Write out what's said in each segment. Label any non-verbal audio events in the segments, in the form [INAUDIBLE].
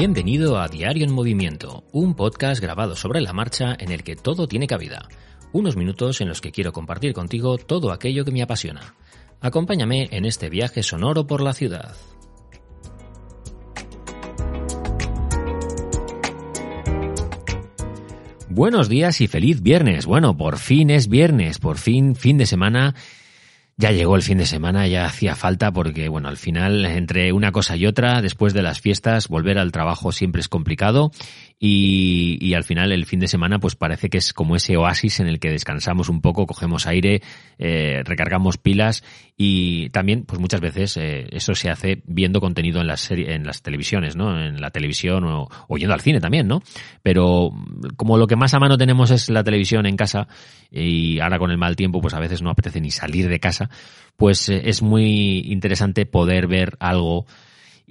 Bienvenido a Diario en Movimiento, un podcast grabado sobre la marcha en el que todo tiene cabida. Unos minutos en los que quiero compartir contigo todo aquello que me apasiona. Acompáñame en este viaje sonoro por la ciudad. Buenos días y feliz viernes. Bueno, por fin es viernes, por fin fin de semana ya llegó el fin de semana, ya hacía falta porque, bueno, al final, entre una cosa y otra, después de las fiestas, volver al trabajo siempre es complicado y, y, al final el fin de semana pues parece que es como ese oasis en el que descansamos un poco, cogemos aire, eh, recargamos pilas y también pues muchas veces eh, eso se hace viendo contenido en las serie, en las televisiones, ¿no? En la televisión o, o, yendo al cine también, ¿no? Pero como lo que más a mano tenemos es la televisión en casa y ahora con el mal tiempo pues a veces no apetece ni salir de casa, pues eh, es muy interesante poder ver algo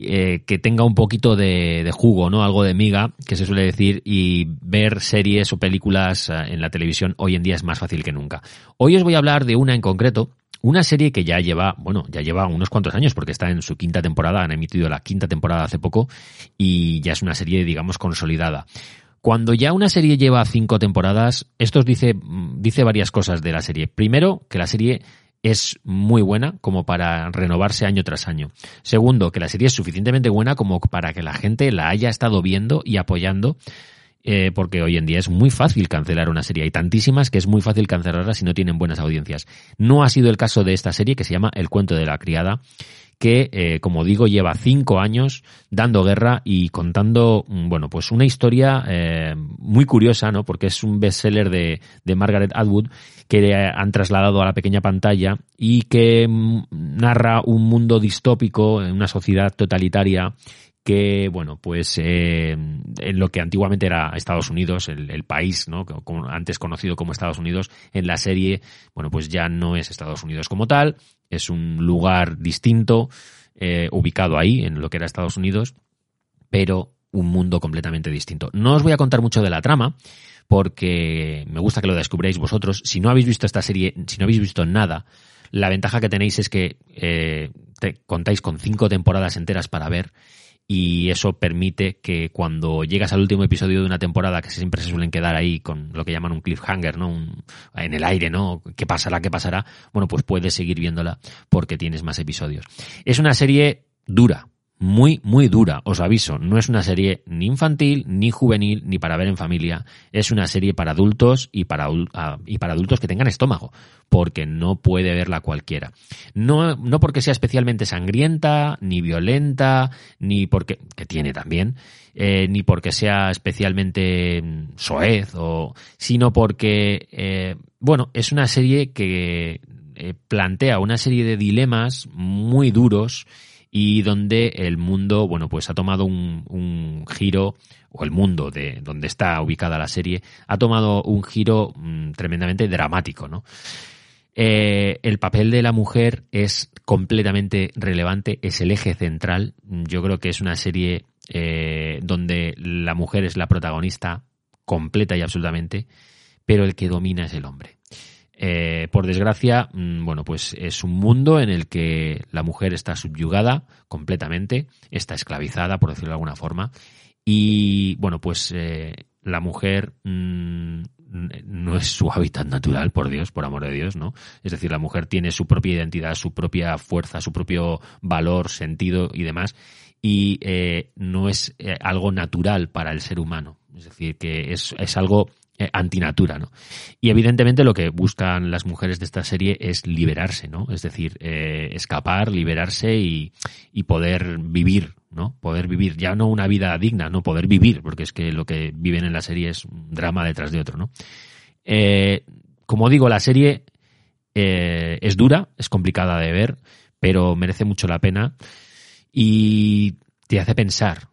eh, que tenga un poquito de, jugo, ¿no? Algo de miga, que se suele decir, y ver series o películas eh, en la televisión hoy en día es más fácil que nunca. Hoy os voy a hablar de una en concreto, una serie que ya lleva, bueno, ya lleva unos cuantos años porque está en su quinta temporada, han emitido la quinta temporada hace poco y ya es una serie, digamos, consolidada. Cuando ya una serie lleva cinco temporadas, esto dice, dice varias cosas de la serie. Primero, que la serie es muy buena como para renovarse año tras año. Segundo, que la serie es suficientemente buena como para que la gente la haya estado viendo y apoyando, eh, porque hoy en día es muy fácil cancelar una serie. Hay tantísimas que es muy fácil cancelarlas si no tienen buenas audiencias. No ha sido el caso de esta serie que se llama El cuento de la criada, que, eh, como digo, lleva cinco años dando guerra y contando, bueno, pues una historia eh, muy curiosa, ¿no? Porque es un bestseller de, Margaret Atwood que han trasladado a la pequeña pantalla y que narra un mundo distópico en una sociedad totalitaria que, bueno, pues eh, en lo que antiguamente era Estados Unidos, el, el país, ¿no? Como, antes conocido como Estados Unidos, en la serie, bueno, pues ya no es Estados Unidos como tal, es un lugar distinto, eh, ubicado ahí, en lo que era Estados Unidos, pero un mundo completamente distinto. No os voy a contar mucho de la trama, porque me gusta que lo descubráis vosotros. Si no habéis visto esta serie, si no habéis visto nada, la ventaja que tenéis es que eh, te contáis con cinco temporadas enteras para ver y eso permite que cuando llegas al último episodio de una temporada que siempre se suelen quedar ahí con lo que llaman un cliffhanger, ¿no? Un, en el aire, ¿no? ¿Qué pasará? ¿Qué pasará? Bueno, pues puedes seguir viéndola porque tienes más episodios. Es una serie dura, muy, muy dura, os aviso. No es una serie ni infantil, ni juvenil, ni para ver en familia. Es una serie para adultos y para, y para adultos que tengan estómago, porque no puede verla cualquiera. No, no porque sea especialmente sangrienta, ni violenta, ni porque, que tiene también, eh, ni porque sea especialmente soez, o, sino porque, eh, bueno, es una serie que eh, plantea una serie de dilemas muy duros y donde el mundo, bueno, pues ha tomado un, un giro, o el mundo de donde está ubicada la serie, ha tomado un giro mmm, tremendamente dramático, ¿no? Eh, el papel de la mujer es completamente relevante, es el eje central. Yo creo que es una serie eh, donde la mujer es la protagonista completa y absolutamente, pero el que domina es el hombre. Eh, por desgracia, mmm, bueno, pues es un mundo en el que la mujer está subyugada completamente, está esclavizada, por decirlo de alguna forma, y bueno, pues eh, la mujer mmm, no es su hábitat natural, por Dios, por amor de Dios, ¿no? Es decir, la mujer tiene su propia identidad, su propia fuerza, su propio valor, sentido y demás, y eh, no es algo natural para el ser humano. Es decir, que es, es algo eh, antinatura, ¿no? Y evidentemente lo que buscan las mujeres de esta serie es liberarse, ¿no? Es decir, eh, escapar, liberarse y, y, poder vivir, ¿no? Poder vivir, ya no una vida digna, no poder vivir, porque es que lo que viven en la serie es un drama detrás de otro, ¿no? Eh, como digo, la serie es dura, es complicada de ver, pero merece mucho la pena y te hace pensar,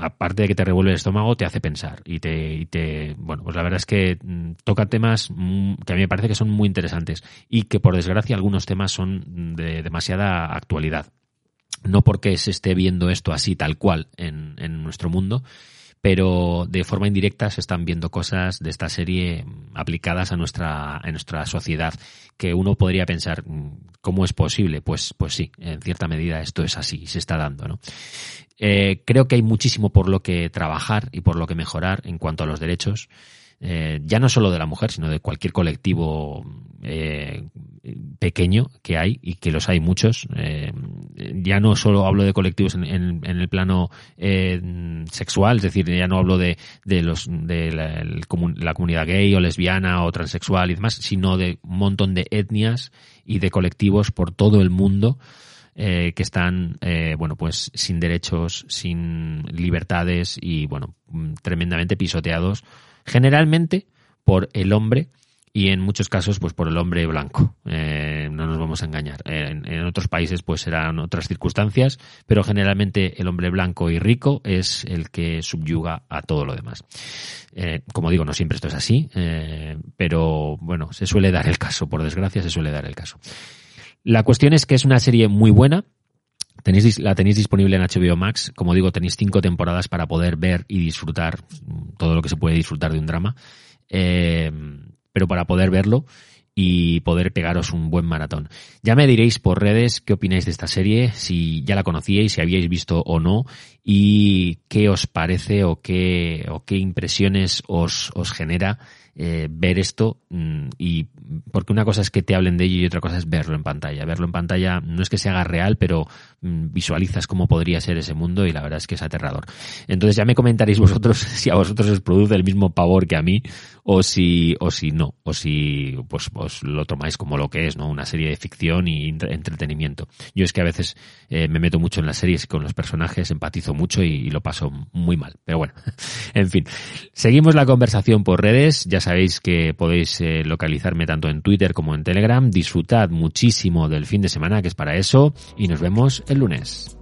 aparte de que te revuelve el estómago, te hace pensar y te, y te, bueno, pues la verdad es que mm, toca temas mm, que a mí me parece que son muy interesantes y que por desgracia algunos temas son de demasiada actualidad. No porque se esté viendo esto así tal cual en, en nuestro mundo, pero de forma indirecta se están viendo cosas de esta serie aplicadas a nuestra, a nuestra sociedad que uno podría pensar, mm, ¿cómo es posible? Pues, pues sí, en cierta medida esto es así, se está dando, ¿no? Eh, creo que hay muchísimo por lo que trabajar y por lo que mejorar en cuanto a los derechos. Eh, ya no solo de la mujer, sino de cualquier colectivo eh, pequeño que hay, y que los hay muchos. Eh, ya no solo hablo de colectivos en, el plano sexual, es decir, ya no hablo de, de los de la, comunidad gay o lesbiana o transexual y demás, sino de un montón de etnias y de colectivos por todo el mundo. que están, bueno, pues sin derechos, sin libertades y, bueno, tremendamente pisoteados generalmente por el hombre y en muchos casos pues por el hombre blanco. Eh, no a engañar. En, otros países pues serán otras circunstancias, pero generalmente el hombre blanco y rico es el que subyuga a todo lo demás. Eh, como digo, no siempre esto es así, eh, pero bueno, se suele dar el caso, por desgracia se suele dar el caso. La cuestión es que es una serie muy buena, Tenéis, la tenéis disponible en HBO Max. Como digo, tenéis cinco temporadas para poder ver y disfrutar todo lo que se puede disfrutar de un drama. Eh, pero para poder verlo y poder pegaros un buen maratón. Ya me diréis por redes qué opináis de esta serie, si ya la conocíais, si habíais visto o no, y qué os parece o qué, o qué impresiones os, os genera eh, ver esto mm, y porque una cosa es que te hablen de ello y otra cosa es verlo en pantalla. Verlo en pantalla no es que se haga real, pero mm, visualizas cómo podría ser ese mundo y la verdad es que es aterrador. Entonces ya me comentaréis vosotros [LAUGHS] si a vosotros os produce el mismo pavor que a mí o si o si no o si pues, os lo tomáis como lo que es, ¿no? Una serie de ficción y entretenimiento. Yo es que a veces eh, me meto mucho en las series con los personajes, empatizo mucho y, lo paso muy mal. Pero bueno, [LAUGHS] en fin. Seguimos la conversación por redes. Ya sabéis que podéis eh, localizarme tanto en Twitter como en Telegram. Disfrutad muchísimo del fin de semana, que es para eso, y nos vemos el lunes.